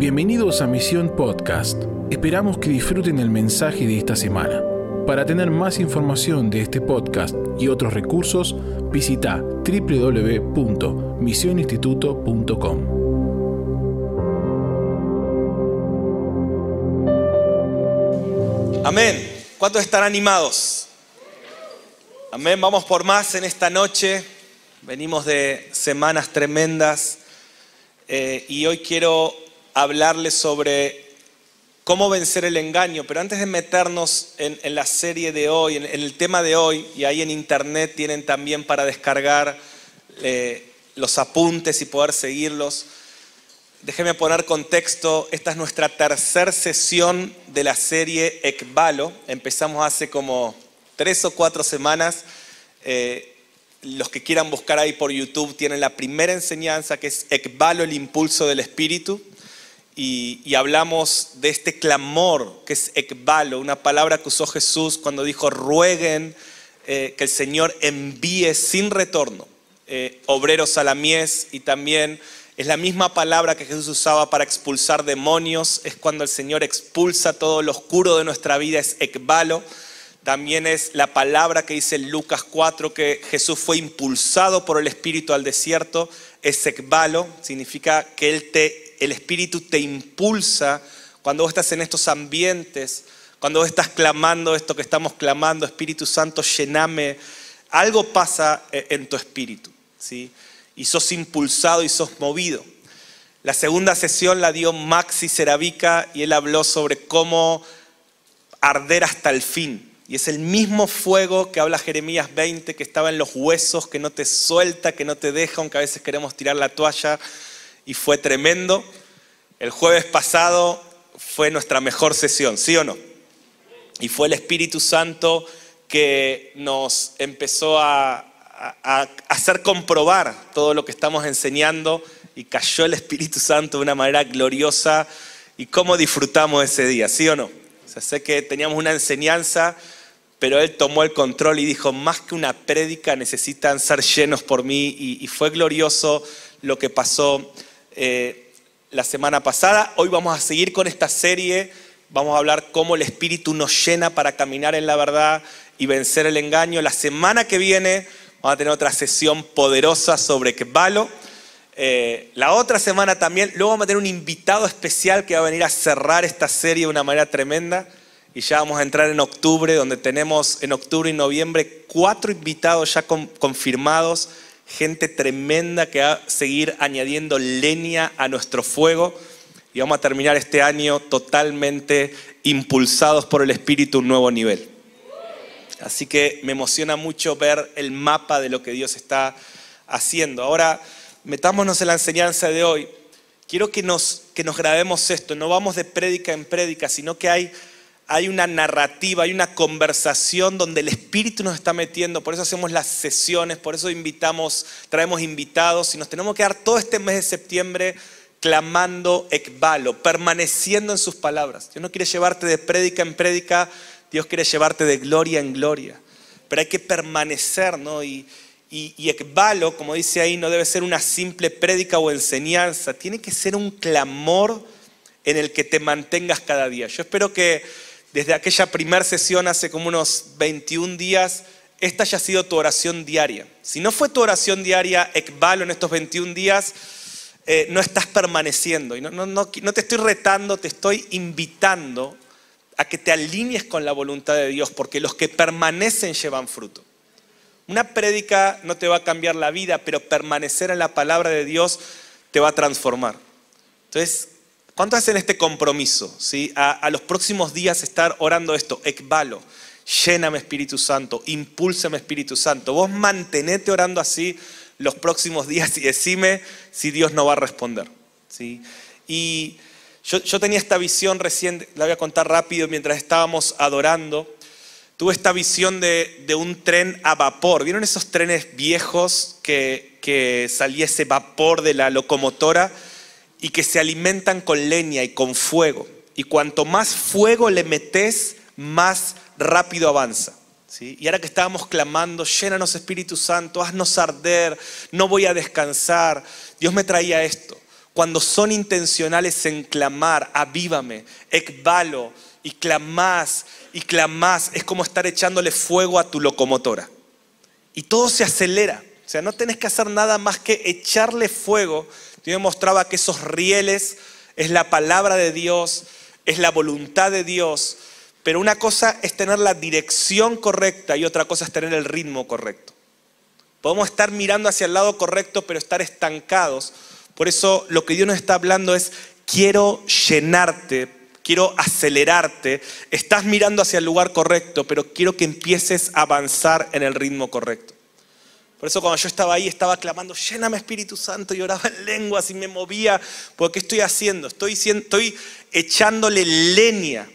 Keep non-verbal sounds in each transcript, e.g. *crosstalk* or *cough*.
Bienvenidos a Misión Podcast. Esperamos que disfruten el mensaje de esta semana. Para tener más información de este podcast y otros recursos, visita www.misioninstituto.com. Amén. ¿Cuántos están animados? Amén. Vamos por más en esta noche. Venimos de semanas tremendas eh, y hoy quiero hablarles sobre cómo vencer el engaño. Pero antes de meternos en, la serie de hoy, en, el tema de hoy, y ahí en internet tienen también para descargar eh, los apuntes y poder seguirlos. Déjeme poner contexto, esta es nuestra tercera sesión de la serie Ekbalo. Empezamos hace como tres o cuatro semanas. Eh, los que quieran buscar ahí por YouTube tienen la primera enseñanza que es Ekbalo, el impulso del espíritu. Y, hablamos de este clamor que es Ekbalo, una palabra que usó Jesús cuando dijo rueguen eh, que el Señor envíe sin retorno eh, obreros a la mies y también es la misma palabra que Jesús usaba para expulsar demonios, es cuando el Señor expulsa todo lo oscuro de nuestra vida, es ekbalo. También es la palabra que dice Lucas 4 que Jesús fue impulsado por el Espíritu al desierto, es ekbalo, significa que él te, el Espíritu te impulsa cuando vos estás en estos ambientes, cuando vos estás clamando esto que estamos clamando, Espíritu Santo, llename, algo pasa eh, en tu espíritu. ¿sí? y sos impulsado y sos movido. La segunda sesión la dio Maxi Ceravica y él habló sobre cómo arder hasta el fin. Y es el mismo fuego que habla Jeremías 20, que estaba en los huesos, que no te suelta, que no te deja, aunque a veces queremos tirar la toalla. Y fue tremendo. El jueves pasado fue nuestra mejor sesión, ¿sí o no? Y fue el Espíritu Santo que nos empezó a, hacer comprobar todo lo que estamos enseñando y cayó el Espíritu Santo de una manera gloriosa y cómo disfrutamos ese día, ¿sí o no? O sea, sé que teníamos una enseñanza, pero Él tomó el control y dijo, más que una prédica necesitan ser llenos por mí y, fue glorioso lo que pasó eh, la semana pasada. Hoy vamos a seguir con esta serie, vamos a hablar cómo el Espíritu nos llena para caminar en la verdad y vencer el engaño. La semana que viene Vamos a tener otra sesión poderosa sobre Kebalo. Eh, la otra semana también, luego vamos a tener un invitado especial que va a venir a cerrar esta serie de una manera tremenda. Y ya vamos a entrar en octubre, donde tenemos en octubre y noviembre cuatro invitados ya confirmados, gente tremenda que va a seguir añadiendo leña a nuestro fuego. Y vamos a terminar este año totalmente impulsados por el Espíritu un nuevo nivel. Así que me emociona mucho ver el mapa de lo que Dios está haciendo. Ahora, metámonos en la enseñanza de hoy. Quiero que nos, que nos grabemos esto. No vamos de prédica en prédica, sino que hay, hay una narrativa, hay una conversación donde el Espíritu nos está metiendo. Por eso hacemos las sesiones, por eso invitamos, traemos invitados y nos tenemos que dar todo este mes de septiembre clamando ekbalo, permaneciendo en sus palabras. Dios no quiere llevarte de prédica en prédica, Dios quiere llevarte de gloria en gloria. Pero hay que permanecer, ¿no? Y, y, como dice ahí, no debe ser una simple prédica o enseñanza, tiene que ser un clamor en el que te mantengas cada día. Yo espero que desde aquella primera sesión hace como unos 21 días, esta haya sido tu oración diaria. Si no fue tu oración diaria, Ekbalo, en estos 21 días, eh, no estás permaneciendo. Y no, no, no, no te estoy retando, te estoy invitando a que te alinees con la voluntad de Dios, porque los que permanecen llevan fruto. Una prédica no te va a cambiar la vida, pero permanecer en la palabra de Dios te va a transformar. Entonces, ¿cuánto hacen este compromiso? ¿sí? A, los próximos días estar orando esto, ekbalo, lléname Espíritu Santo, impúlsame Espíritu Santo. Vos mantenete orando así los próximos días y decime si Dios no va a responder. ¿sí? Y yo, tenía esta visión recién, la voy a contar rápido, mientras estábamos adorando. Tuve esta visión de, un tren a vapor. ¿Vieron esos trenes viejos que, que salía ese vapor de la locomotora y que se alimentan con leña y con fuego? Y cuanto más fuego le metes, más rápido avanza. ¿sí? Y ahora que estábamos clamando, llénanos Espíritu Santo, haznos arder, no voy a descansar, Dios me traía esto. cuando son intencionales en clamar, avívame, ekbalo, y clamás y clamás, es como estar echándole fuego a tu locomotora. Y todo se acelera. O sea, no tenés que hacer nada más que echarle fuego. Yo mostraba que esos rieles es la palabra de Dios, es la voluntad de Dios. Pero una cosa es tener la dirección correcta y otra cosa es tener el ritmo correcto. Podemos estar mirando hacia el lado correcto, pero estar estancados. Por eso lo que Dios nos está hablando es, quiero llenarte quiero acelerarte, estás mirando hacia el lugar correcto, pero quiero que empieces a avanzar en el ritmo correcto. Por eso cuando yo estaba ahí estaba clamando, lléname Espíritu Santo y oraba en lenguas y me movía, porque ¿qué estoy haciendo? Estoy, estoy echándole leña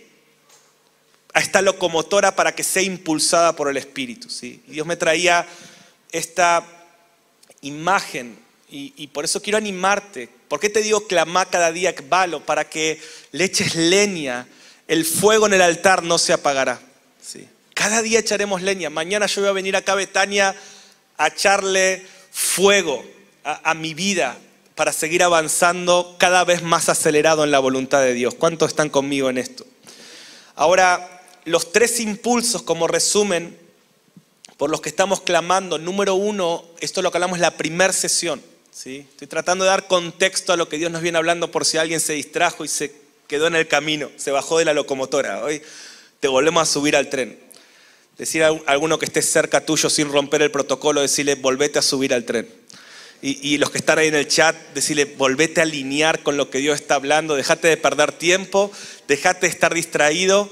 a esta locomotora para que sea impulsada por el Espíritu. ¿sí? Dios me traía esta imagen y, por eso quiero animarte. ¿Por qué te digo clamar cada día valo? Para que le eches leña. El fuego en el altar no se apagará. ¿sí? Cada día echaremos leña. Mañana yo voy a venir acá a Betania a echarle fuego a, mi vida para seguir avanzando cada vez más acelerado en la voluntad de Dios. ¿Cuántos están conmigo en esto? Ahora, los tres impulsos como resumen por los que estamos clamando. Número uno, esto lo que hablamos la primera sesión Estoy tratando de dar contexto a lo que Dios nos viene hablando por si alguien se distrajo y se quedó en el camino, se bajó de la locomotora. Hoy te volvemos a subir al tren. Decir a alguno que esté cerca tuyo sin romper el protocolo, decirle, volvete a subir al tren. Y, los que están ahí en el chat, decirle, volvete a alinear con lo que Dios está hablando, dejate de perder tiempo, dejate de estar distraído,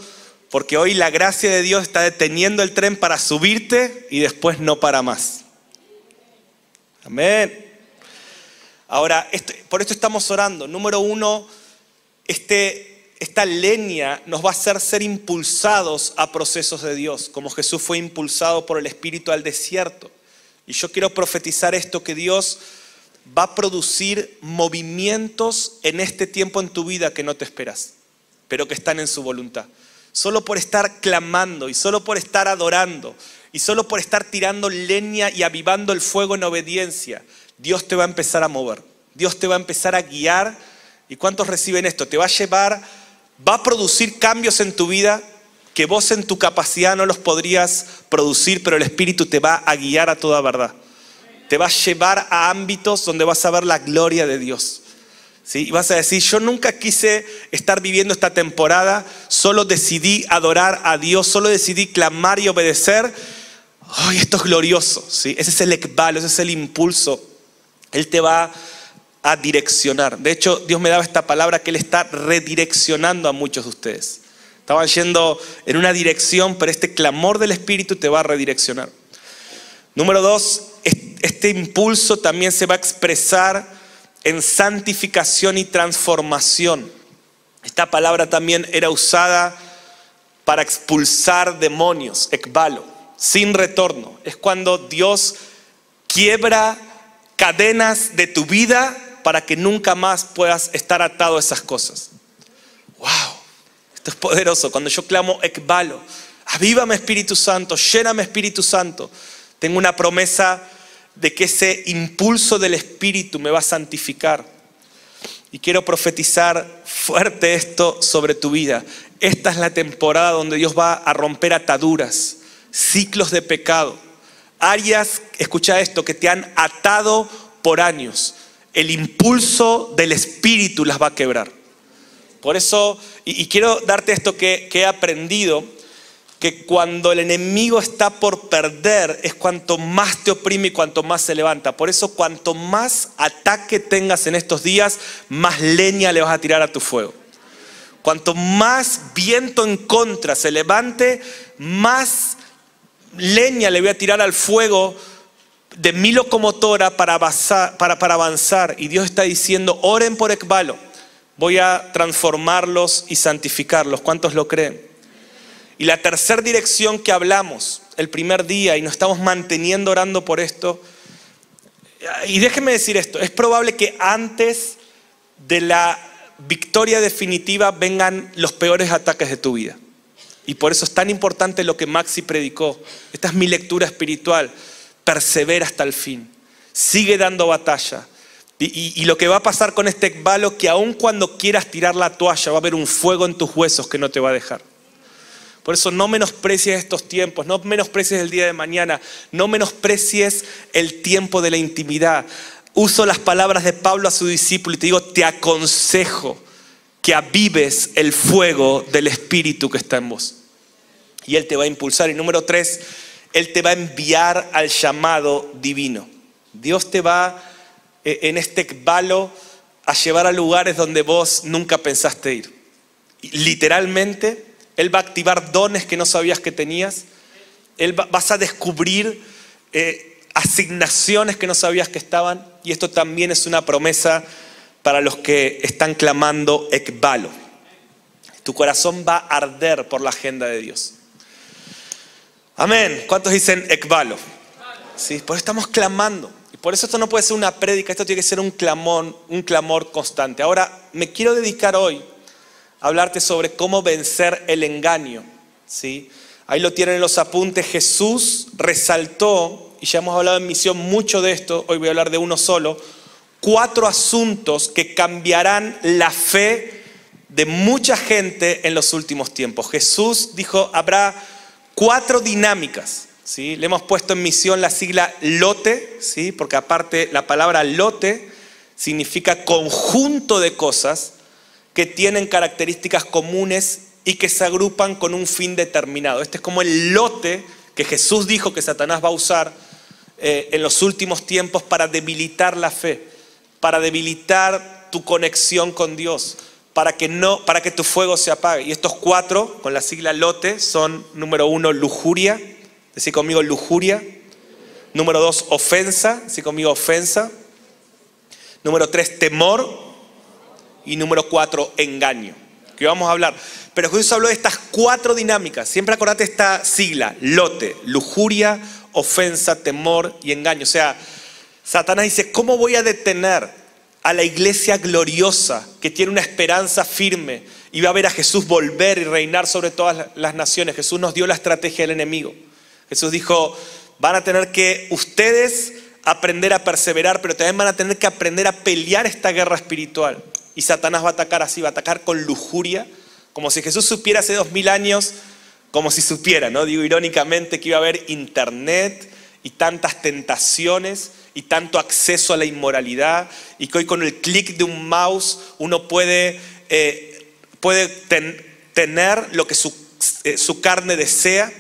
porque hoy la gracia de Dios está deteniendo el tren para subirte y después no para más. Amén. Ahora, por esto estamos orando. Número uno, este, esta leña nos va a hacer ser impulsados a procesos de Dios, como Jesús fue impulsado por el Espíritu al desierto. Y yo quiero profetizar esto, que Dios va a producir movimientos en este tiempo en tu vida que no te esperas, pero que están en su voluntad. Solo por estar clamando y solo por estar adorando y solo por estar tirando leña y avivando el fuego en obediencia, Dios te va a empezar a mover. Dios te va a empezar a guiar. ¿Y cuántos reciben esto? Te va a llevar, va a producir cambios en tu vida que vos en tu capacidad no los podrías producir, pero el Espíritu te va a guiar a toda verdad. Te va a llevar a ámbitos donde vas a ver la gloria de Dios. ¿Sí? Y vas a decir, yo nunca quise estar viviendo esta temporada, solo decidí adorar a Dios, solo decidí clamar y obedecer. ¡Ay, esto es glorioso! ¿Sí? Ese es el ekbal, ese es el impulso él te va a direccionar. De hecho, Dios me daba esta palabra que Él está redireccionando a muchos de ustedes. Estaban yendo en una dirección, pero este clamor del Espíritu te va a redireccionar. Número dos, este impulso también se va a expresar en santificación y transformación. Esta palabra también era usada para expulsar demonios, ekbalo, sin retorno. Es cuando Dios quiebra cadenas de tu vida para que nunca más puedas estar atado a esas cosas. ¡Wow! Esto es poderoso. Cuando yo clamo Ekbalo, avívame Espíritu Santo, lléname Espíritu Santo, tengo una promesa de que ese impulso del Espíritu me va a santificar. Y quiero profetizar fuerte esto sobre tu vida. Esta es la temporada donde Dios va a romper ataduras, ciclos de pecado áreas, escucha esto, que te han atado por años. El impulso del Espíritu las va a quebrar. Por eso, y, quiero darte esto que, que he aprendido, que cuando el enemigo está por perder es cuanto más te oprime y cuanto más se levanta. Por eso cuanto más ataque tengas en estos días, más leña le vas a tirar a tu fuego. Cuanto más viento en contra se levante, más leña le voy a tirar al fuego de mi locomotora para avanzar. Y Dios está diciendo, oren por Ekbalo, voy a transformarlos y santificarlos. ¿Cuántos lo creen? Y la tercera dirección que hablamos el primer día y nos estamos manteniendo orando por esto, y déjenme decir esto, es probable que antes de la victoria definitiva vengan los peores ataques de tu vida. Y por eso es tan importante lo que Maxi predicó. Esta es mi lectura espiritual. Persevera hasta el fin. Sigue dando batalla. Y, lo que va a pasar con este ekbalo, que aun cuando quieras tirar la toalla, va a haber un fuego en tus huesos que no te va a dejar. Por eso no menosprecies estos tiempos, no menosprecies el día de mañana, no menosprecies el tiempo de la intimidad. Uso las palabras de Pablo a su discípulo y te digo, te aconsejo que avives el fuego del Espíritu que está en vos. Y Él te va a impulsar. Y número tres, Él te va a enviar al llamado divino. Dios te va eh, en este balo a llevar a lugares donde vos nunca pensaste ir. Literalmente, Él va a activar dones que no sabías que tenías. Él vas a descubrir eh, asignaciones que no sabías que estaban. Y esto también es una promesa para los que están clamando ekbalo. Tu corazón va a arder por la agenda de Dios. Amén. ¿Cuántos dicen ekbalo? Sí, por eso estamos clamando. Y por eso esto no puede ser una prédica, esto tiene que ser un clamor, un clamor constante. Ahora, me quiero dedicar hoy a hablarte sobre cómo vencer el engaño. ¿sí? Ahí lo tienen en los apuntes. Jesús resaltó, y ya hemos hablado en misión mucho de esto, hoy voy a hablar de uno solo, cuatro asuntos que cambiarán la fe de mucha gente en los últimos tiempos. Jesús dijo, habrá cuatro dinámicas. ¿sí? Le hemos puesto en misión la sigla lote, ¿sí? porque aparte la palabra lote significa conjunto de cosas que tienen características comunes y que se agrupan con un fin determinado. Este es como el lote que Jesús dijo que Satanás va a usar eh, en los últimos tiempos para debilitar la fe para debilitar tu conexión con Dios, para que, no, para que tu fuego se apague. Y estos cuatro, con la sigla LOTE, son número uno, lujuria, decir conmigo lujuria. Número dos, ofensa, decir conmigo ofensa. Número tres, temor. Y número cuatro, engaño. Que vamos a hablar. Pero Jesús habló de estas cuatro dinámicas. Siempre acordate esta sigla, lote, lujuria, ofensa, temor y engaño. O sea, Satanás dice, ¿cómo voy a detener a la iglesia gloriosa que tiene una esperanza firme y va a ver a Jesús volver y reinar sobre todas las naciones? Jesús nos dio la estrategia del enemigo. Jesús dijo, van a tener que ustedes aprender a perseverar, pero también van a tener que aprender a pelear esta guerra espiritual. Y Satanás va a atacar así, va a atacar con lujuria, como si Jesús supiera hace dos mil años, como si supiera, ¿no? Digo irónicamente que iba a haber internet y tantas tentaciones y tanto acceso a la inmoralidad y que hoy con el clic de un mouse uno puede, eh, puede tener lo que su, eh, su carne desea,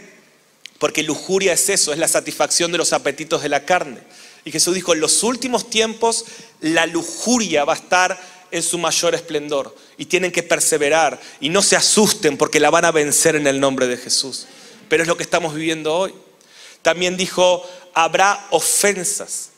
porque lujuria es eso, es la satisfacción de los apetitos de la carne. Y Jesús dijo, en los últimos tiempos la lujuria va a estar en su mayor esplendor y tienen que perseverar y no se asusten porque la van a vencer en el nombre de Jesús. Pero es lo que estamos viviendo hoy. También dijo, habrá ofensas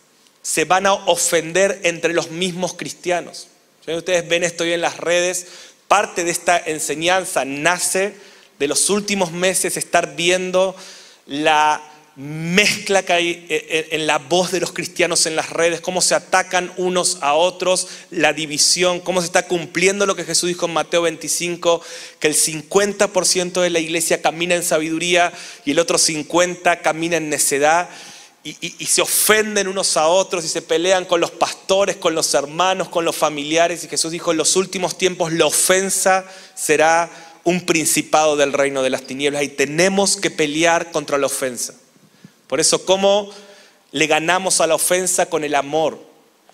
se van a ofender entre los mismos cristianos. Ustedes ven esto hoy en las redes, parte de esta enseñanza nace de los últimos meses estar viendo la mezcla que hay en la voz de los cristianos en las redes, cómo se atacan unos a otros, la división, cómo se está cumpliendo lo que Jesús dijo en Mateo 25, que el 50% de la iglesia camina en sabiduría y el otro 50% camina en necedad y, se ofenden unos a otros y se pelean con los pastores, con los hermanos, con los familiares. Y Jesús dijo, en los últimos tiempos la ofensa será un principado del reino de las tinieblas y tenemos que pelear contra la ofensa. Por eso, ¿cómo le ganamos a la ofensa con el amor,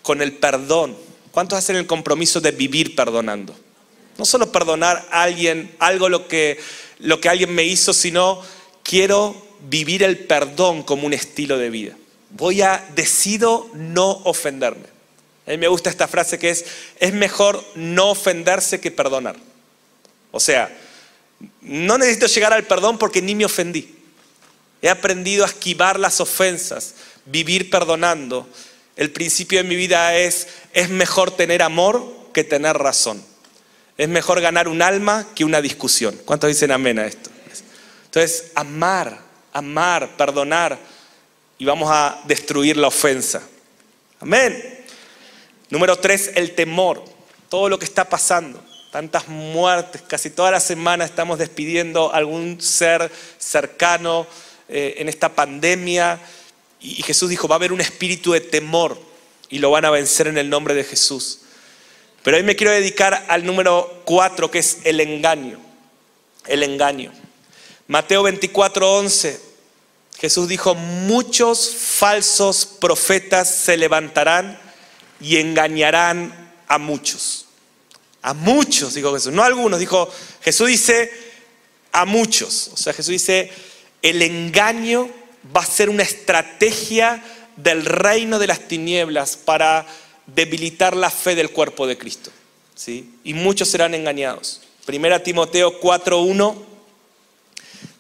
con el perdón? ¿Cuántos hacen el compromiso de vivir perdonando? No solo perdonar a alguien, algo lo que, lo que alguien me hizo, sino quiero vivir el perdón como un estilo de vida. Voy a, decido no ofenderme. A mí me gusta esta frase que es, es mejor no ofenderse que perdonar. O sea, no necesito llegar al perdón porque ni me ofendí. He aprendido a esquivar las ofensas, vivir perdonando. El principio de mi vida es, es mejor tener amor que tener razón. Es mejor ganar un alma que una discusión. ¿Cuántos dicen amén a esto? Entonces, amar amar, perdonar y vamos a destruir la ofensa. Amén. Número tres, el temor. Todo lo que está pasando. Tantas muertes, casi toda la semana estamos despidiendo a algún ser cercano eh, en esta pandemia. Y Jesús dijo, va a haber un espíritu de temor. y lo van a vencer en el nombre de Jesús. Pero hoy me quiero dedicar al número cuatro, que es el engaño. El engaño. Mateo 24, 11. Jesús dijo, muchos falsos profetas se levantarán y engañarán a muchos. A muchos, dijo Jesús, no a algunos, dijo, Jesús dice a muchos. O sea, Jesús dice, el engaño va a ser una estrategia del reino de las tinieblas para debilitar la fe del cuerpo de Cristo. ¿sí? Y muchos serán engañados. Primera Timoteo 4.1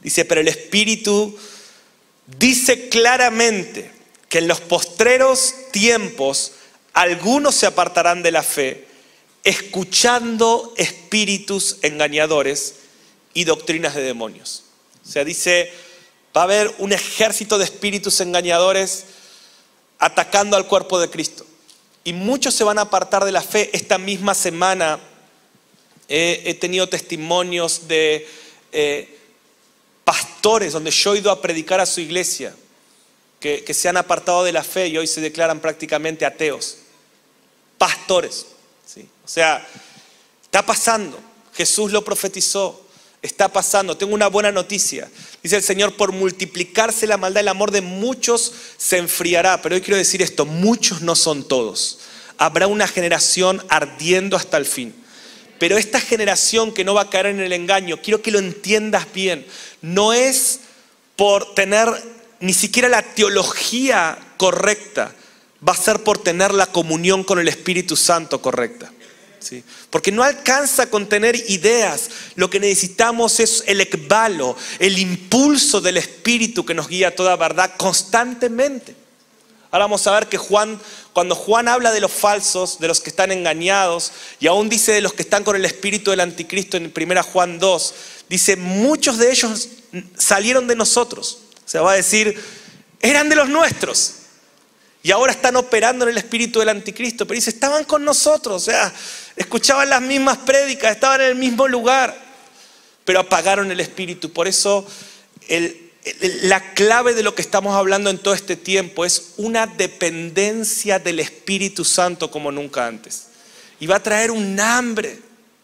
dice, pero el Espíritu dice claramente que en los postreros tiempos algunos se apartarán de la fe, escuchando espíritus engañadores y doctrinas de demonios. O sea, dice, va a haber un ejército de espíritus engañadores atacando al cuerpo de Cristo. Y muchos se van a apartar de la fe. Esta misma semana he tenido testimonios de eh, pastores donde yo he ido a predicar a su iglesia que, se han apartado de la fe y hoy se declaran prácticamente ateos. Pastores. ¿sí? O sea, está pasando. Jesús lo profetizó. Está pasando. Tengo una buena noticia. Dice el Señor, por multiplicarse la maldad, el amor de muchos se enfriará. Pero hoy quiero decir esto, muchos no son todos. Habrá una generación ardiendo hasta el fin. Pero esta generación que no va a caer en el engaño, quiero que lo entiendas bien, no es por tener ni siquiera la teología correcta, va a ser por tener la comunión con el Espíritu Santo correcta. Porque no alcanza con tener ideas. Lo que necesitamos es el ekbalo, el impulso del Espíritu que nos guía a toda verdad constantemente. Ahora vamos a ver que Juan, cuando Juan habla de los falsos, de los que están engañados, y aún dice de los que están con el espíritu del anticristo en 1 Juan 2, dice, muchos de ellos salieron de nosotros. O sea, va a decir, eran de los nuestros. Y ahora están operando en el espíritu del anticristo. Pero dice, estaban con nosotros. O sea, escuchaban las mismas prédicas, estaban en el mismo lugar. Pero apagaron el espíritu. Por eso la clave de lo que estamos hablando en todo este tiempo es una dependencia del Espíritu Santo como nunca antes. Y va a traer un hambre.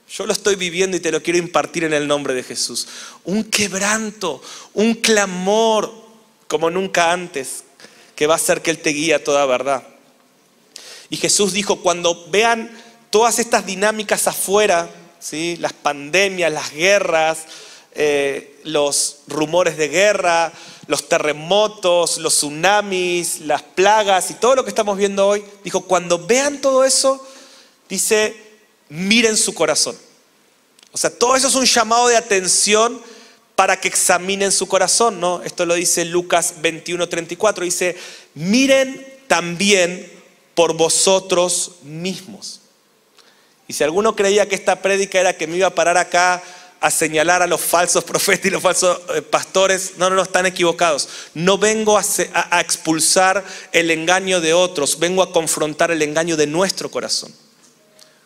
Yo lo estoy viviendo y te lo quiero impartir en el nombre de Jesús. Un quebranto, un clamor como nunca antes que va a hacer que Él te guíe a toda verdad. Y Jesús dijo, cuando vean todas estas dinámicas afuera, ¿sí? las pandemias, las guerras, eh, los rumores de guerra, los terremotos, los tsunamis, las plagas y todo lo que estamos viendo hoy, dijo, cuando vean todo eso, dice, miren su corazón. O sea, todo eso es un llamado de atención para que examinen su corazón, ¿no? Esto lo dice Lucas 21:34, dice, miren también por vosotros mismos. Y si alguno creía que esta prédica era que me iba a parar acá a señalar a los falsos profetas y los falsos eh, pastores, no, no, no, están equivocados. No vengo a, a expulsar el engaño de otros, vengo a confrontar el engaño de nuestro corazón.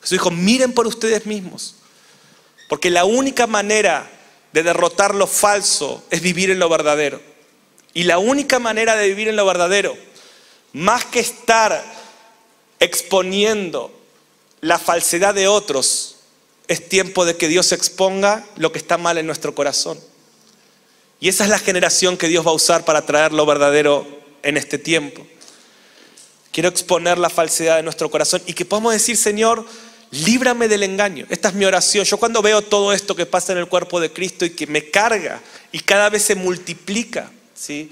Jesús dijo, miren por ustedes mismos, porque la única manera de derrotar lo falso es vivir en lo verdadero. Y la única manera de vivir en lo verdadero, más que estar exponiendo la falsedad de otros, es tiempo de que Dios exponga lo que está mal en nuestro corazón. Y esa es la generación que Dios va a usar para traer lo verdadero en este tiempo. Quiero exponer la falsedad de nuestro corazón y que podamos decir, Señor, líbrame del engaño. Esta es mi oración. Yo cuando veo todo esto que pasa en el cuerpo de Cristo y que me carga y cada vez se multiplica, ¿sí?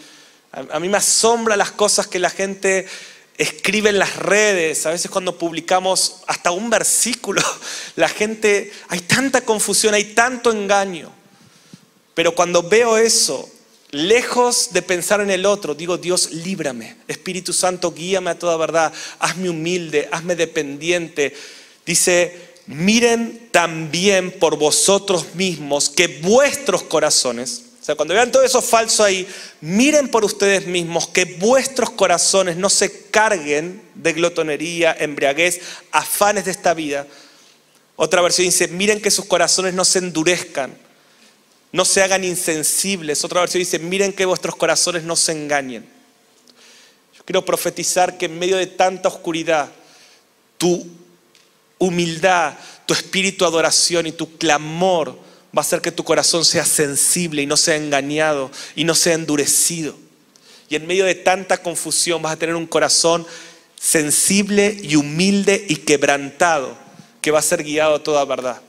a, mí me asombra las cosas que la gente escribe en las redes, a veces cuando publicamos hasta un versículo, *laughs* la gente, hay tanta confusión, hay tanto engaño. Pero cuando veo eso, lejos de pensar en el otro, digo, Dios, líbrame. Espíritu Santo, guíame a toda verdad. Hazme humilde, hazme dependiente Dice, miren también por vosotros mismos que vuestros corazones, cuando vean todo eso falso ahí, miren por ustedes mismos que vuestros corazones no se carguen de glotonería, embriaguez, afanes de esta vida. Otra versión dice, miren que sus corazones no se endurezcan, no se hagan insensibles. Otra versión dice, miren que vuestros corazones no se engañen quiero profetizar que en medio de tanta oscuridad, tu humildad, tu espíritu de adoración y tu clamor va a hacer que tu corazón sea sensible y no sea engañado y no sea endurecido. Y en medio de tanta confusión vas a tener un corazón sensible y humilde y quebrantado que va a ser guiado a toda verdad.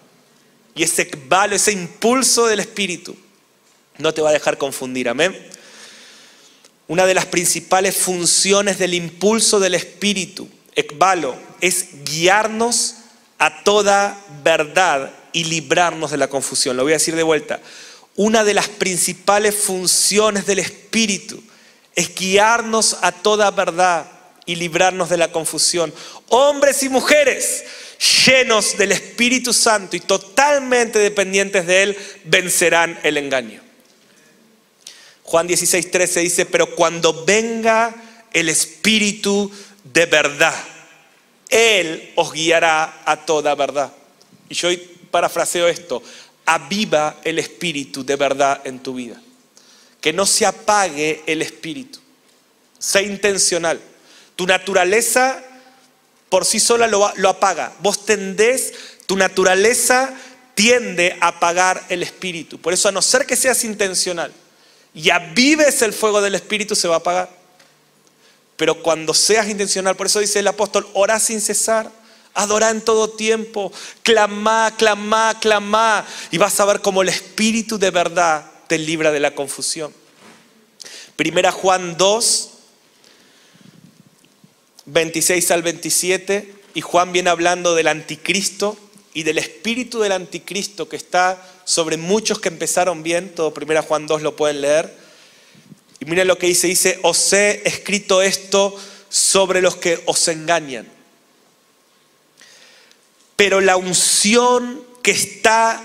Y ese valo, ese impulso del Espíritu no te va a dejar confundir. Amén. Una de las principales funciones del impulso del Espíritu, ekbalo, es guiarnos a toda verdad y librarnos de la confusión. Lo voy a decir de vuelta. Una de las principales funciones del Espíritu es guiarnos a toda verdad y librarnos de la confusión. Hombres y mujeres llenos del Espíritu Santo y totalmente dependientes de Él, vencerán el engaño. Juan 16, 13 dice, pero cuando venga el Espíritu de verdad, Él os guiará a toda verdad. Y yo parafraseo esto, aviva el Espíritu de verdad en tu vida. Que no se apague el Espíritu. Sé intencional. Tu naturaleza por sí sola lo, apaga. Vos tendés, tu naturaleza tiende a apagar el Espíritu. Por eso a no ser que seas intencional y avives el fuego del Espíritu, se va a apagar. Pero cuando seas intencional, por eso dice el apóstol, ora sin cesar, adora en todo tiempo, clama, clama, clama, y vas a ver cómo el Espíritu de verdad te libra de la confusión. Primera Juan 2, 26 al 27, y Juan viene hablando del anticristo y del espíritu del anticristo que está sobre muchos que empezaron bien, todo primera Juan 2 lo pueden leer. Y miren lo que dice, dice, os he escrito esto sobre los que os engañan. Pero la unción que está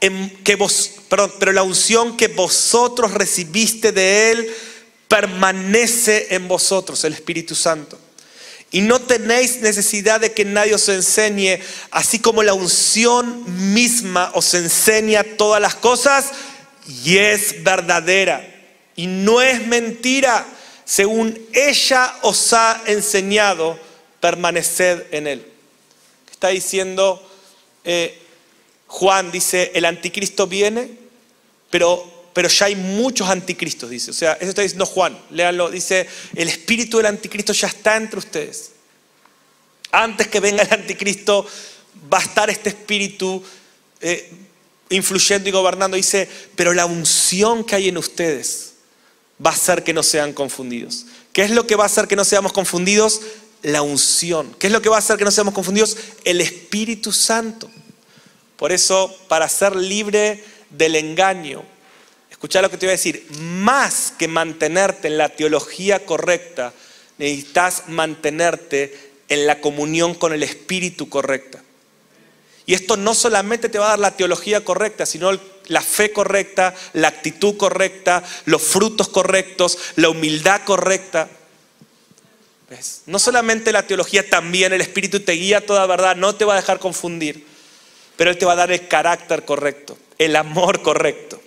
en que vos, pero la unción que vosotros recibiste de él permanece en vosotros, el Espíritu Santo. Y no tenéis necesidad de que nadie os enseñe, así como la unción misma os enseña todas las cosas y es verdadera. Y no es mentira, según ella os ha enseñado, permaneced en él. Está diciendo eh, Juan, dice, el anticristo viene, pero pero ya hay muchos anticristos, dice. O sea, eso está diciendo Juan, léanlo, dice, el espíritu del anticristo ya está entre ustedes. Antes que venga el anticristo, va a estar este espíritu eh, influyendo y gobernando. Dice, pero la unción que hay en ustedes va a hacer que no sean confundidos. ¿Qué es lo que va a hacer que no seamos confundidos? La unción. ¿Qué es lo que va a hacer que no seamos confundidos? El Espíritu Santo. Por eso, para ser libre del engaño, Escucha lo que te voy a decir. Más que mantenerte en la teología correcta, necesitas mantenerte en la comunión con el Espíritu correcta. Y esto no solamente te va a dar la teología correcta, sino la fe correcta, la actitud correcta, los frutos correctos, la humildad correcta. No solamente la teología, también el Espíritu te guía toda verdad, no te va a dejar confundir, pero Él te va a dar el carácter correcto, el amor correcto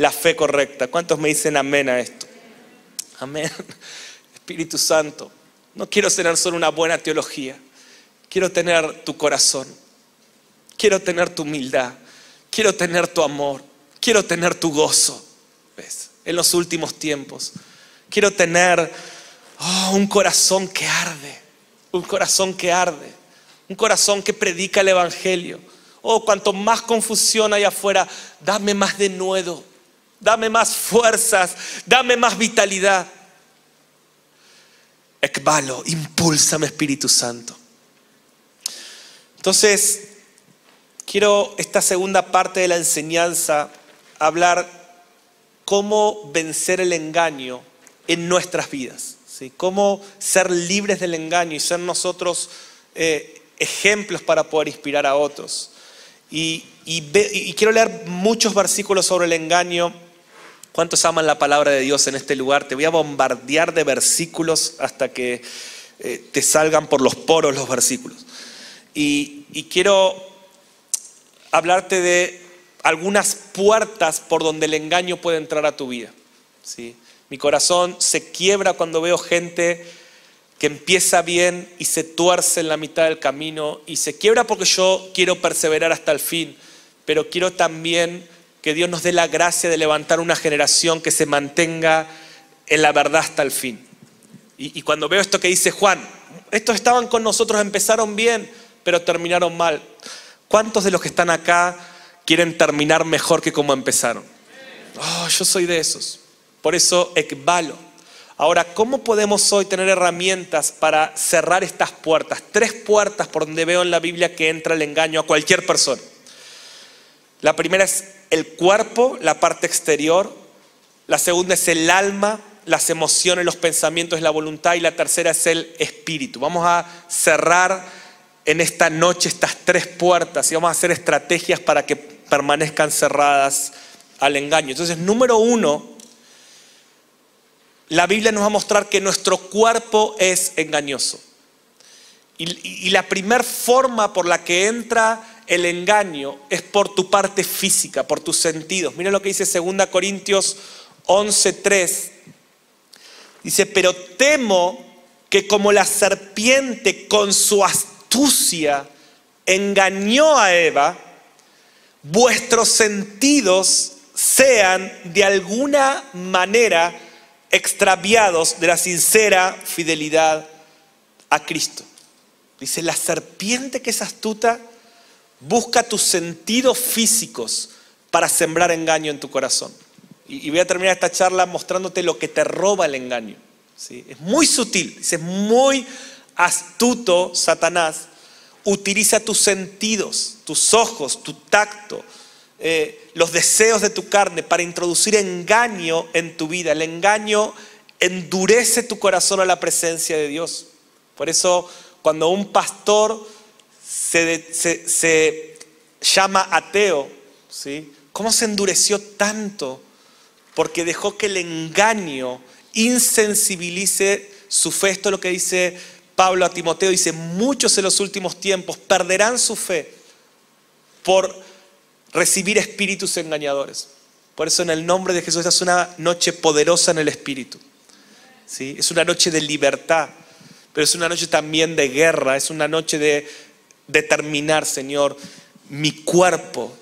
la fe correcta. ¿Cuántos me dicen amén a esto? Amén. *laughs* Espíritu Santo, no quiero tener solo una buena teología, quiero tener tu corazón, quiero tener tu humildad, quiero tener tu amor, quiero tener tu gozo, ¿ves? En los últimos tiempos. Quiero tener oh, un corazón que arde, un corazón que arde, un corazón que predica el Evangelio. Oh, cuanto más confusión hay afuera, dame más de nuevo, dame más fuerzas, dame más vitalidad. Ekbalo, impúlsame Espíritu Santo. Entonces, quiero esta segunda parte de la enseñanza hablar cómo vencer el engaño en nuestras vidas. Cómo ser libres del engaño y ser nosotros eh, ejemplos para poder inspirar a otros. y quiero leer muchos versículos sobre el engaño ¿Cuántos aman la palabra de Dios en este lugar? Te voy a bombardear de versículos hasta que eh, te salgan por los poros los versículos. Y, quiero hablarte de algunas puertas por donde el engaño puede entrar a tu vida. ¿sí? Mi corazón se quiebra cuando veo gente que empieza bien y se tuerce en la mitad del camino y se quiebra porque yo quiero perseverar hasta el fin, pero quiero también que Dios nos dé la gracia de levantar una generación que se mantenga en la verdad hasta el fin. Y, cuando veo esto que dice Juan, estos estaban con nosotros, empezaron bien, pero terminaron mal. ¿Cuántos de los que están acá quieren terminar mejor que como empezaron? Oh, yo soy de esos. Por eso, ekbalo. Ahora, ¿cómo podemos hoy tener herramientas para cerrar estas puertas? Tres puertas por donde veo en la Biblia que entra el engaño a cualquier persona. La primera es el cuerpo, la parte exterior. La segunda es el alma, las emociones, los pensamientos, la voluntad. Y la tercera es el espíritu. Vamos a cerrar en esta noche estas tres puertas y vamos a hacer estrategias para que permanezcan cerradas al engaño. Entonces, número uno, la Biblia nos va a mostrar que nuestro cuerpo es engañoso. Y, la primera forma por la que entra el engaño es por tu parte física, por tus sentidos. Mira lo que dice 2 Corintios 11:3. Dice, pero temo que como la serpiente con su astucia engañó a Eva, vuestros sentidos sean de alguna manera extraviados de la sincera fidelidad a Cristo. Dice, la serpiente que es astuta busca tus sentidos físicos para sembrar engaño en tu corazón. Y, voy a terminar esta charla mostrándote lo que te roba el engaño. ¿sí? Es muy sutil, es muy astuto Satanás. Utiliza tus sentidos, tus ojos, tu tacto, eh, los deseos de tu carne para introducir engaño en tu vida. El engaño endurece tu corazón a la presencia de Dios. Por eso cuando un pastor se, llama ateo, ¿sí? ¿cómo se endureció tanto? Porque dejó que el engaño insensibilice su fe. Esto es lo que dice Pablo a Timoteo. Dice, muchos en los últimos tiempos perderán su fe por recibir espíritus engañadores. Por eso en el nombre de Jesús esta es una noche poderosa en el espíritu. ¿sí? Es una noche de libertad, pero es una noche también de guerra, es una noche de determinar, Señor, mi cuerpo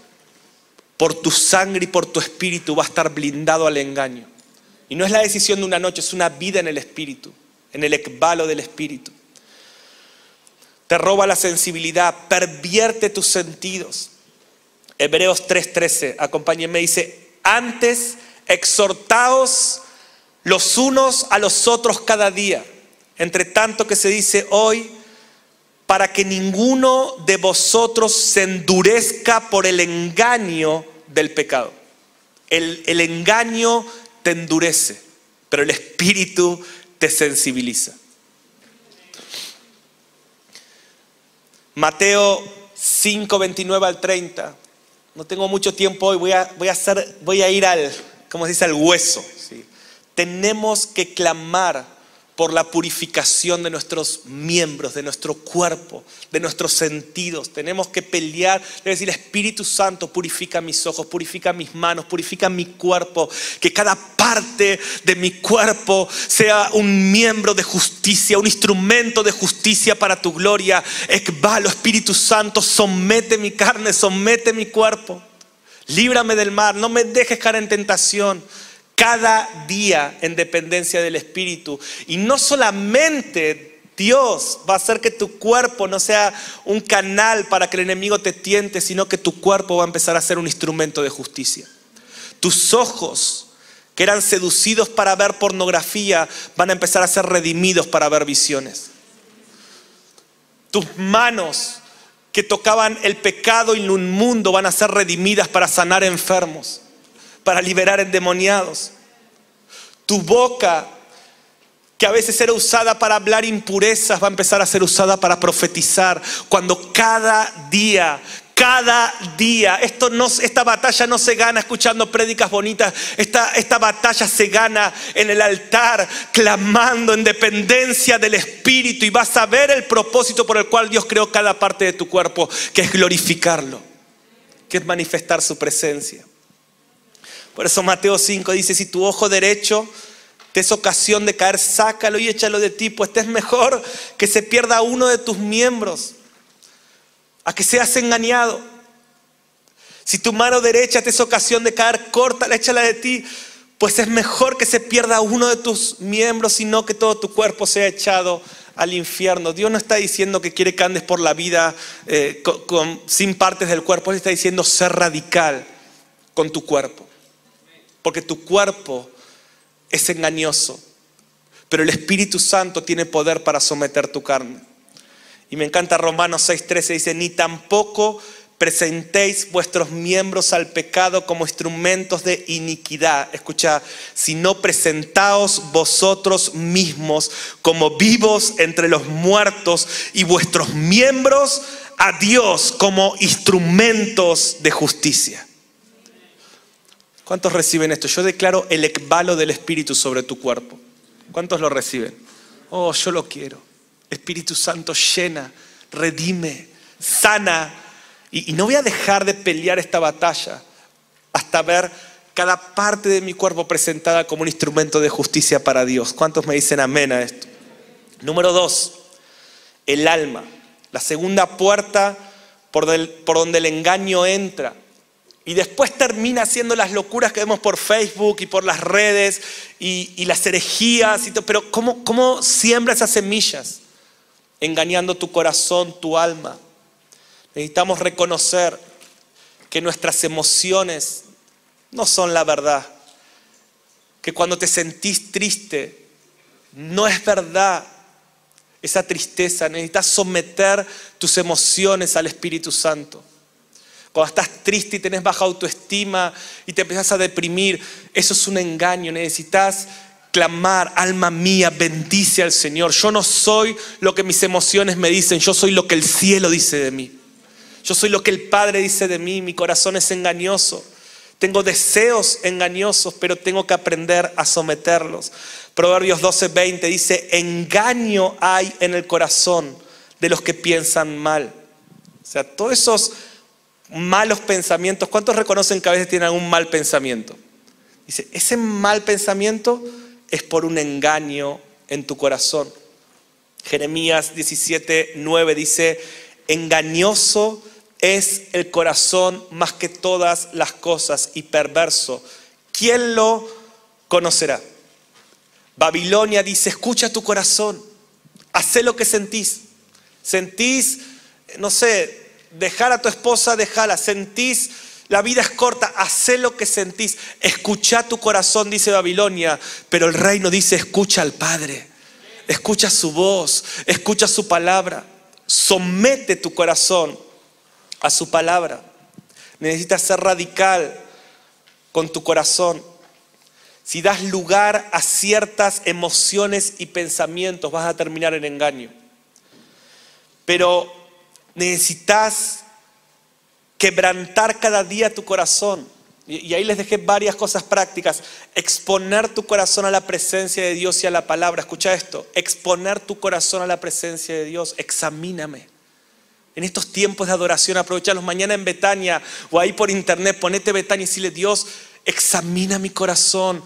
por tu sangre y por tu espíritu va a estar blindado al engaño. Y no es la decisión de una noche, es una vida en el espíritu, en el ekbalo del espíritu. Te roba la sensibilidad, pervierte tus sentidos. Hebreos 3:13, acompáñenme, dice, antes exhortaos los unos a los otros cada día, entre tanto que se dice hoy, para que ninguno de vosotros se endurezca por el engaño del pecado. El, el engaño te endurece, pero el espíritu te sensibiliza. Mateo 5, 29 al 30 no tengo mucho tiempo hoy, voy a, voy a, hacer, voy a ir al, ¿cómo se dice?, al hueso. Tenemos que clamar por la purificación de nuestros miembros, de nuestro cuerpo, de nuestros sentidos. Tenemos que pelear, es decir, Espíritu Santo, purifica mis ojos, purifica mis manos, purifica mi cuerpo, que cada parte de mi cuerpo sea un miembro de justicia, un instrumento de justicia para tu gloria. Ekbalo, Espíritu Santo, somete mi carne, somete mi cuerpo. Líbrame del mal, no me dejes caer en tentación cada día en dependencia del Espíritu. Y no solamente Dios va a hacer que tu cuerpo no sea un canal para que el enemigo te tiente, sino que tu cuerpo va a empezar a ser un instrumento de justicia. Tus ojos, que eran seducidos para ver pornografía, van a empezar a ser redimidos para ver visiones. Tus manos, que tocaban el pecado y un mundo, van a ser redimidas para sanar enfermos para liberar endemoniados. Tu boca, que a veces era usada para hablar impurezas, va a empezar a ser usada para profetizar. Cuando cada día, cada día. Esta batalla no se gana escuchando prédicas bonitas. Esta, esta batalla se gana en el altar, clamando en dependencia del Espíritu. Y vas a ver el propósito por el cual Dios creó cada parte de tu cuerpo, que es glorificarlo, que es manifestar su presencia. Por eso Mateo 5 dice, si tu ojo derecho te es ocasión de caer, sácalo y échalo de ti, pues te es mejor que se pierda uno de tus miembros, a que seas engañado. Si tu mano derecha te es ocasión de caer, córtala, échala de ti, pues es mejor que se pierda uno de tus miembros, sino que todo tu cuerpo sea echado al infierno. Dios no está diciendo que quiere que andes por la vida eh, sin partes del cuerpo, Él está diciendo ser radical con tu cuerpo. Porque tu cuerpo es engañoso, pero el Espíritu Santo tiene poder para someter tu carne. Y me encanta Romanos 6:13, dice, ni tampoco presentéis vuestros miembros al pecado como instrumentos de iniquidad. Escucha, sino presentaos vosotros mismos como vivos entre los muertos y vuestros miembros a Dios como instrumentos de justicia. ¿Cuántos reciben esto? Yo declaro el ekbalo del Espíritu sobre tu cuerpo. ¿Cuántos lo reciben? Oh, yo lo quiero. Espíritu Santo llena, redime, sana. Y, no voy a dejar de pelear esta batalla hasta ver cada parte de mi cuerpo presentada como un instrumento de justicia para Dios. ¿Cuántos me dicen amén a esto? Número dos, el alma. La segunda puerta por donde el engaño entra y después termina haciendo las locuras que vemos por Facebook y por las redes y, las herejías. Y todo. Pero ¿cómo, ¿cómo siembra esas semillas? Engañando tu corazón, tu alma. Necesitamos reconocer que nuestras emociones no son la verdad. Que cuando te sentís triste, no es verdad esa tristeza. Necesitas someter tus emociones al Espíritu Santo. Cuando estás triste y tenés baja autoestima y te empiezas a deprimir, eso es un engaño. Necesitas clamar, alma mía, bendice al Señor. Yo no soy lo que mis emociones me dicen, yo soy lo que el cielo dice de mí. Yo soy lo que el Padre dice de mí, mi corazón es engañoso. Tengo deseos engañosos, pero tengo que aprender a someterlos. Proverbios 12:20 dice, engaño hay en el corazón de los que piensan mal. O sea, todos esos malos pensamientos. ¿Cuántos reconocen que a veces tienen algún mal pensamiento? Dice, ese mal pensamiento es por un engaño en tu corazón. Jeremías 17, 9 dice, engañoso es el corazón más que todas las cosas y perverso. ¿Quién lo conocerá? Babilonia dice, escucha tu corazón, haz lo que sentís. Sentís, no sé, dejar a tu esposa, déjala. Sentís, la vida es corta, haz lo que sentís. Escucha tu corazón, dice Babilonia, pero el reino dice, escucha al Padre. Escucha su voz, escucha su palabra. Somete tu corazón a su palabra. Necesitas ser radical con tu corazón. Si das lugar a ciertas emociones y pensamientos, vas a terminar en engaño. Pero necesitas quebrantar cada día tu corazón. Y ahí les dejé varias cosas prácticas. Exponer tu corazón a la presencia de Dios y a la palabra. Escucha esto. Exponer tu corazón a la presencia de Dios. Examíname. En estos tiempos de adoración, aprovecharlos mañana en Betania o ahí por internet, ponete Betania y dile, Dios, examina mi corazón.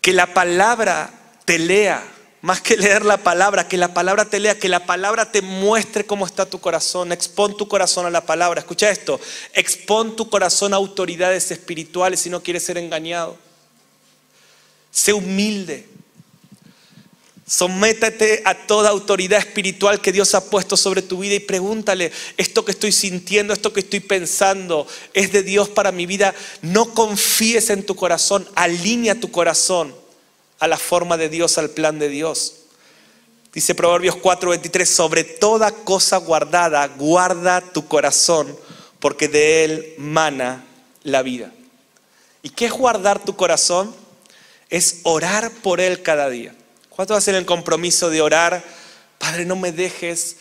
Que la palabra te lea más que leer la palabra, que la palabra te lea, que la palabra te muestre cómo está tu corazón. Expon tu corazón a la palabra. Escucha esto. Expon tu corazón a autoridades espirituales si no quieres ser engañado. Sé humilde. Sométate a toda autoridad espiritual que Dios ha puesto sobre tu vida y pregúntale, esto que estoy sintiendo, esto que estoy pensando, ¿es de Dios para mi vida? No confíes en tu corazón, alinea tu corazón a la forma de Dios, al plan de Dios. Dice Proverbios 4:23, sobre toda cosa guardada, guarda tu corazón, porque de él mana la vida. ¿Y qué es guardar tu corazón? Es orar por él cada día. ¿Cuánto hacen el compromiso de orar? Padre, no me dejes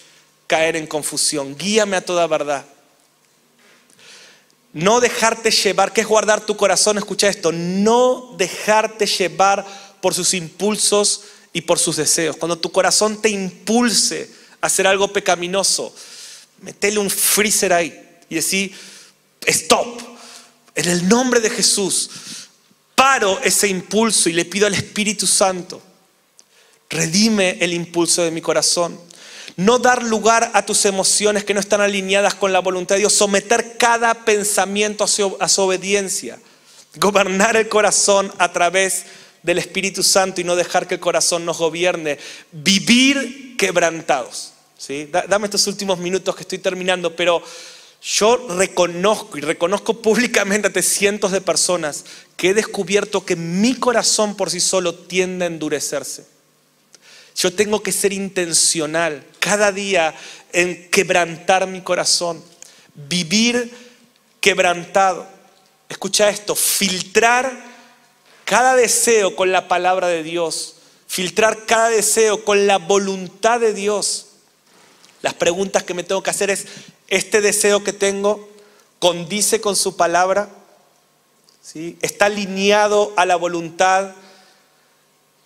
caer en confusión, guíame a toda verdad. No dejarte llevar, ¿qué es guardar tu corazón? Escucha esto, no dejarte llevar por sus impulsos y por sus deseos. Cuando tu corazón te impulse a hacer algo pecaminoso, metele un freezer ahí y decir, stop, en el nombre de Jesús, paro ese impulso y le pido al Espíritu Santo, redime el impulso de mi corazón. No dar lugar a tus emociones que no están alineadas con la voluntad de Dios. Someter cada pensamiento a su, a su obediencia. Gobernar el corazón a través del Espíritu Santo y no dejar que el corazón nos gobierne. Vivir quebrantados. ¿sí? Dame estos últimos minutos que estoy terminando, pero yo reconozco y reconozco públicamente ante cientos de personas que he descubierto que mi corazón por sí solo tiende a endurecerse. Yo tengo que ser intencional cada día en quebrantar mi corazón, vivir quebrantado. Escucha esto, filtrar cada deseo con la palabra de Dios, filtrar cada deseo con la voluntad de Dios. Las preguntas que me tengo que hacer es, ¿este deseo que tengo condice con su palabra? ¿Está alineado a la voluntad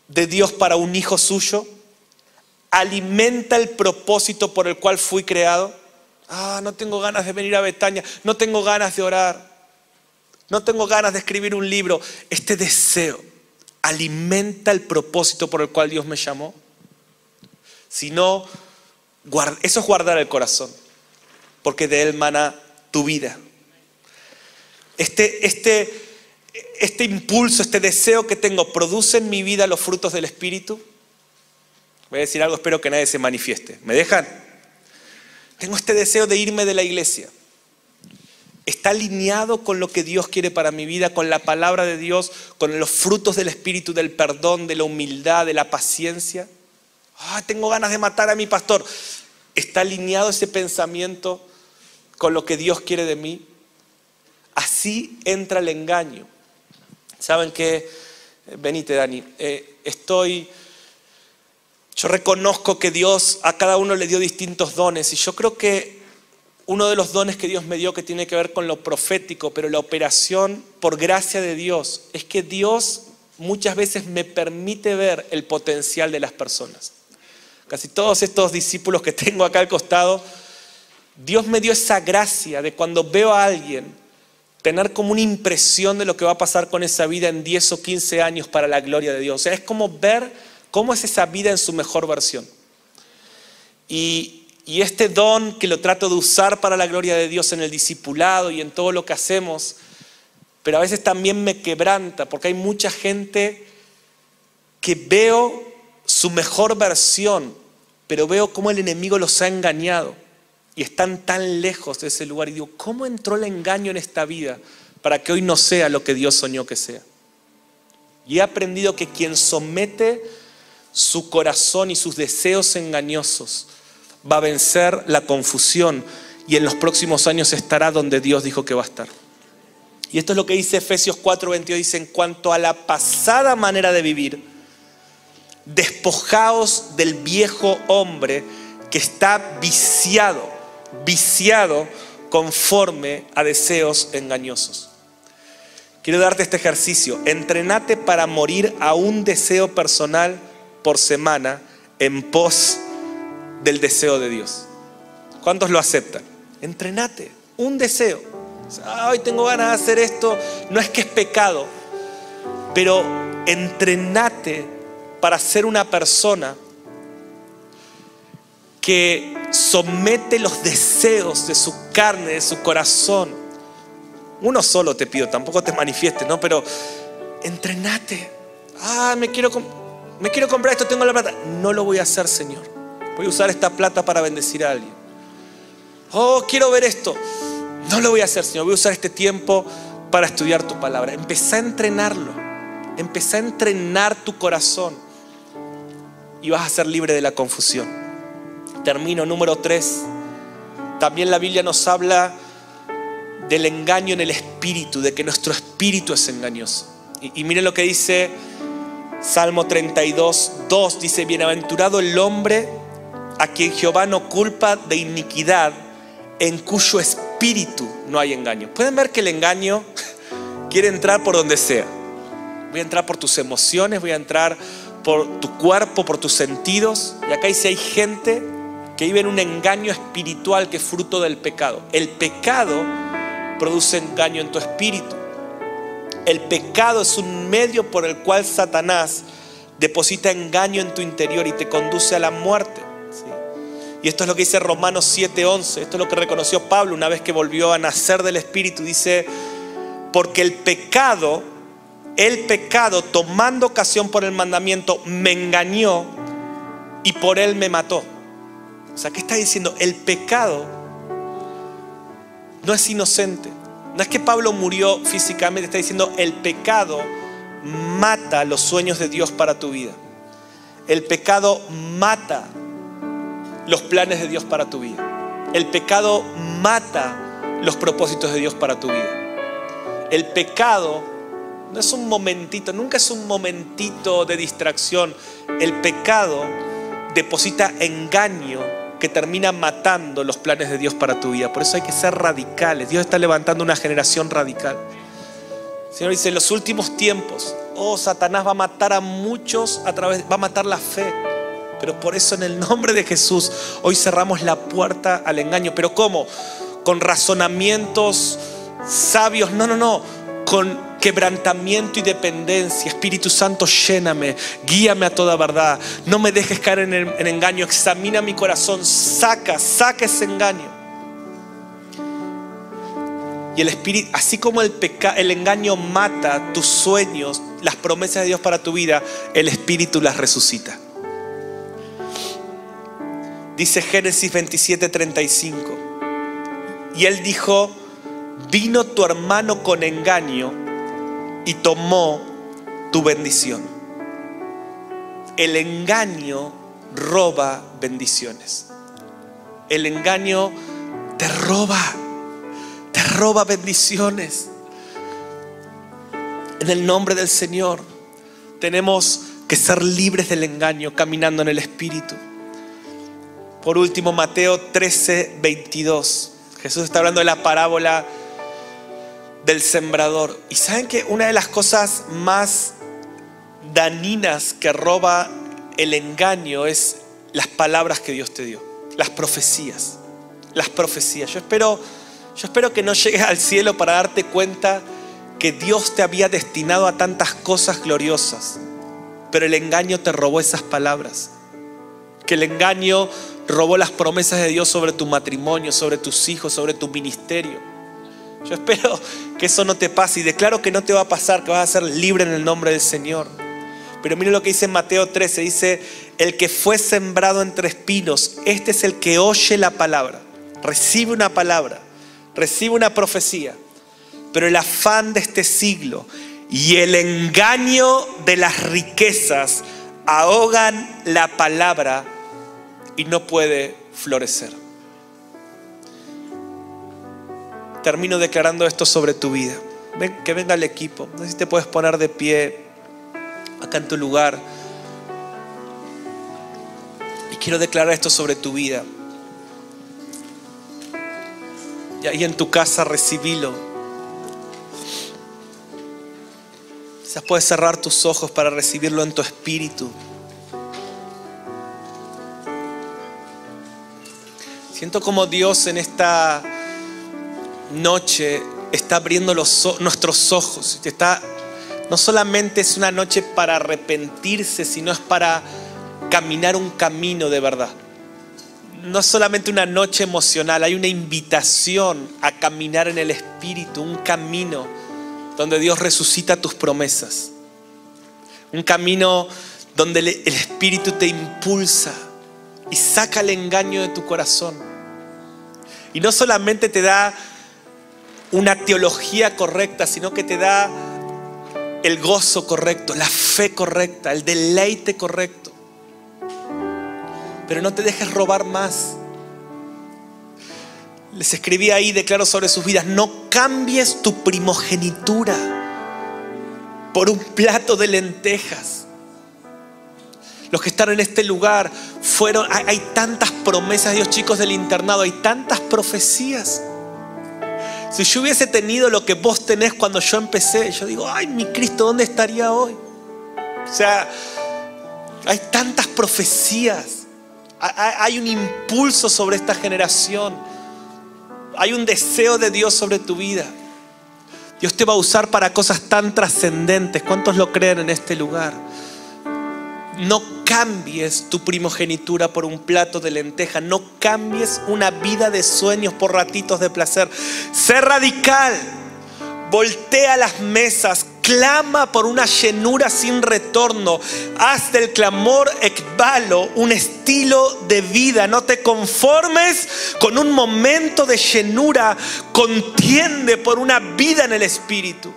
de Dios para un hijo suyo? ¿Alimenta el propósito por el cual fui creado? Ah, no tengo ganas de venir a Betania, no tengo ganas de orar, no tengo ganas de escribir un libro. Este deseo alimenta el propósito por el cual Dios me llamó. Si no, eso es guardar el corazón, porque de él mana tu vida. Este, este, este impulso, este deseo que tengo, ¿produce en mi vida los frutos del Espíritu? Voy a decir algo, espero que nadie se manifieste. ¿Me dejan? Tengo este deseo de irme de la iglesia. ¿Está alineado con lo que Dios quiere para mi vida, con la palabra de Dios, con los frutos del Espíritu, del perdón, de la humildad, de la paciencia? Ah, tengo ganas de matar a mi pastor. ¿Está alineado ese pensamiento con lo que Dios quiere de mí? Así entra el engaño. ¿Saben qué? Venite, Dani. Eh, estoy. Yo reconozco que Dios a cada uno le dio distintos dones y yo creo que uno de los dones que Dios me dio que tiene que ver con lo profético, pero la operación por gracia de Dios, es que Dios muchas veces me permite ver el potencial de las personas. Casi todos estos discípulos que tengo acá al costado, Dios me dio esa gracia de cuando veo a alguien tener como una impresión de lo que va a pasar con esa vida en 10 o 15 años para la gloria de Dios. O sea, es como ver cómo es esa vida en su mejor versión. Y, y este don que lo trato de usar para la gloria de Dios en el discipulado y en todo lo que hacemos, pero a veces también me quebranta porque hay mucha gente que veo su mejor versión pero veo cómo el enemigo los ha engañado y están tan lejos de ese lugar. Y digo, ¿cómo entró el engaño en esta vida para que hoy no sea lo que Dios soñó que sea? Y he aprendido que quien somete su corazón y sus deseos engañosos va a vencer la confusión y en los próximos años estará donde Dios dijo que va a estar. Y esto es lo que dice Efesios 4:22, dice, en cuanto a la pasada manera de vivir, despojaos del viejo hombre que está viciado, viciado conforme a deseos engañosos. Quiero darte este ejercicio. Entrenate para morir a un deseo personal por semana en pos del deseo de Dios. ¿Cuántos lo aceptan? Entrenate, un deseo. Hoy tengo ganas de hacer esto. No es que es pecado, pero entrenate para ser una persona que somete los deseos de su carne, de su corazón. Uno solo te pido, tampoco te manifiestes, ¿no? Pero entrenate. Ah, me quiero, me quiero comprar esto, tengo la plata. No lo voy a hacer, Señor. Voy a usar esta plata para bendecir a alguien. Oh, quiero ver esto. No lo voy a hacer, Señor. Voy a usar este tiempo para estudiar tu palabra. Empecé a entrenarlo. Empecé a entrenar tu corazón y vas a ser libre de la confusión. Termino número 3. También la Biblia nos habla del engaño en el espíritu, de que nuestro espíritu es engañoso. Y, miren lo que dice Salmo 32, 2. Dice, bienaventurado el hombre a quien Jehová no culpa de iniquidad, en cuyo espíritu no hay engaño. Pueden ver que el engaño *laughs* quiere entrar por donde sea. Voy a entrar por tus emociones, voy a entrar por tu cuerpo, por tus sentidos. Y acá dice, hay gente que vive en un engaño espiritual que es fruto del pecado. El pecado produce engaño en tu espíritu. El pecado es un medio por el cual Satanás deposita engaño en tu interior y te conduce a la muerte. Y esto es lo que dice Romanos 7:11. Esto es lo que reconoció Pablo una vez que volvió a nacer del Espíritu. Dice, porque el pecado, el pecado tomando ocasión por el mandamiento, me engañó y por él me mató. O sea, ¿qué está diciendo? El pecado no es inocente. No es que Pablo murió físicamente, está diciendo el pecado mata los sueños de Dios para tu vida. El pecado mata los planes de Dios para tu vida. El pecado mata los propósitos de Dios para tu vida. El pecado no es un momentito, nunca es un momentito de distracción. El pecado deposita engaño que termina matando los planes de Dios para tu vida. Por eso hay que ser radicales. Dios está levantando una generación radical. Señor dice, en los últimos tiempos, oh, Satanás va a matar a muchos a través, va a matar la fe. Pero por eso en el nombre de Jesús hoy cerramos la puerta al engaño. ¿Pero cómo? Con razonamientos sabios. No, no, no. Con quebrantamiento y dependencia. Espíritu Santo, lléname, guíame a toda verdad. No me dejes caer en, el, engaño. Examina mi corazón. Saca, saca ese engaño. Y el espíritu, así como el, el engaño mata tus sueños, las promesas de Dios para tu vida, el espíritu las resucita. Dice Génesis 27:35. Y él dijo, vino tu hermano con engaño y tomó tu bendición. El engaño roba bendiciones. El engaño te roba, te roba bendiciones. En el nombre del Señor tenemos que ser libres del engaño, caminando en el Espíritu. Por último, Mateo 13, 22. Jesús está hablando de la parábola del sembrador. Y saben que una de las cosas más daninas que roba el engaño es las palabras que Dios te dio, las profecías. Las profecías. Yo espero, yo espero que no llegues al cielo para darte cuenta que Dios te había destinado a tantas cosas gloriosas, pero el engaño te robó esas palabras. Que el engaño robó las promesas de Dios sobre tu matrimonio, sobre tus hijos, sobre tu ministerio. Yo espero que eso no te pase y declaro que no te va a pasar, que vas a ser libre en el nombre del Señor. Pero mire lo que dice en Mateo 13, dice, el que fue sembrado entre espinos, este es el que oye la palabra, recibe una palabra, recibe una profecía, pero el afán de este siglo y el engaño de las riquezas ahogan la palabra y no puede florecer. Termino declarando esto sobre tu vida. Ven, que venga el equipo. No sé si te puedes poner de pie acá en tu lugar. Y quiero declarar esto sobre tu vida. Y ahí en tu casa recibilo. Quizás puedes cerrar tus ojos para recibirlo en tu espíritu. Siento como Dios en esta noche está abriendo nuestros ojos. Está, no solamente es una noche para arrepentirse, sino es para caminar un camino de verdad. No es solamente una noche emocional, hay una invitación a caminar en el Espíritu, un camino donde Dios resucita tus promesas. Un camino donde el Espíritu te impulsa y saca el engaño de tu corazón. Y no solamente te da una teología correcta, sino que te da el gozo correcto, la fe correcta, el deleite correcto. Pero no te dejes robar más. Les escribí ahí, declaro sobre sus vidas, no cambies tu primogenitura por un plato de lentejas los que están en este lugar fueron, hay, tantas promesas, Dios chicos del internado, hay tantas profecías. Si yo hubiese tenido lo que vos tenés cuando yo empecé, yo digo, ay, mi Cristo, ¿dónde estaría hoy? O sea, hay tantas profecías, hay un impulso sobre esta generación, hay un deseo de Dios sobre tu vida. Dios te va a usar para cosas tan trascendentes. ¿Cuántos lo creen en este lugar? No cambies tu primogenitura por un plato de lenteja. No cambies una vida de sueños por ratitos de placer. Sé radical. Voltea las mesas. Clama por una llenura sin retorno. Haz del clamor ekbalo un estilo de vida. No te conformes con un momento de llenura. Contiende por una vida en el Espíritu.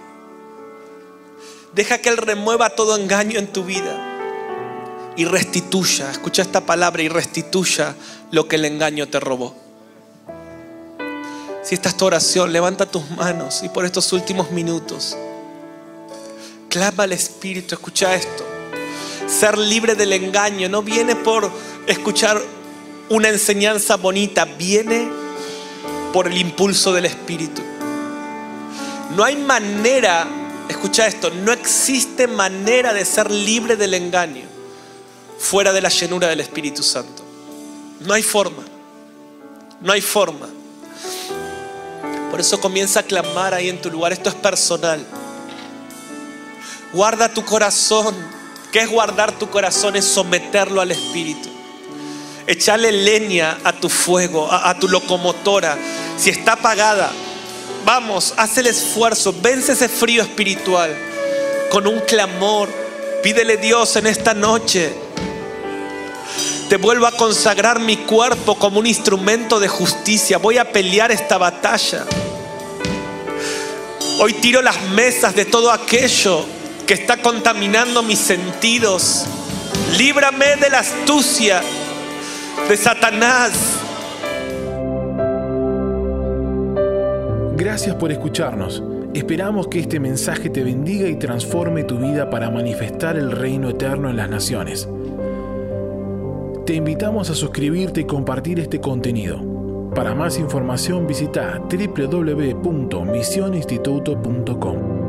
Deja que Él remueva todo engaño en tu vida y restituya, escucha esta palabra, y restituya lo que el engaño te robó. Si esta es tu oración, levanta tus manos y por estos últimos minutos, clama al Espíritu, escucha esto. Ser libre del engaño no viene por escuchar una enseñanza bonita, viene por el impulso del Espíritu. No hay manera, escucha esto, no existe manera de ser libre del engaño fuera de la llenura del Espíritu Santo. No hay forma. No hay forma. Por eso comienza a clamar ahí en tu lugar. Esto es personal. Guarda tu corazón. ¿Qué es guardar tu corazón? Es someterlo al Espíritu. Echarle leña a tu fuego, a, tu locomotora. Si está apagada, vamos, haz el esfuerzo. Vence ese frío espiritual con un clamor. Pídele Dios en esta noche te vuelvo a consagrar mi cuerpo como un instrumento de justicia. Voy a pelear esta batalla. Hoy tiro las mesas de todo aquello que está contaminando mis sentidos. Líbrame de la astucia de Satanás. Gracias por escucharnos. Esperamos que este mensaje te bendiga y transforme tu vida para manifestar el reino eterno en las naciones. Te invitamos a suscribirte y compartir este contenido. Para más información visita www.misioninstituto.com.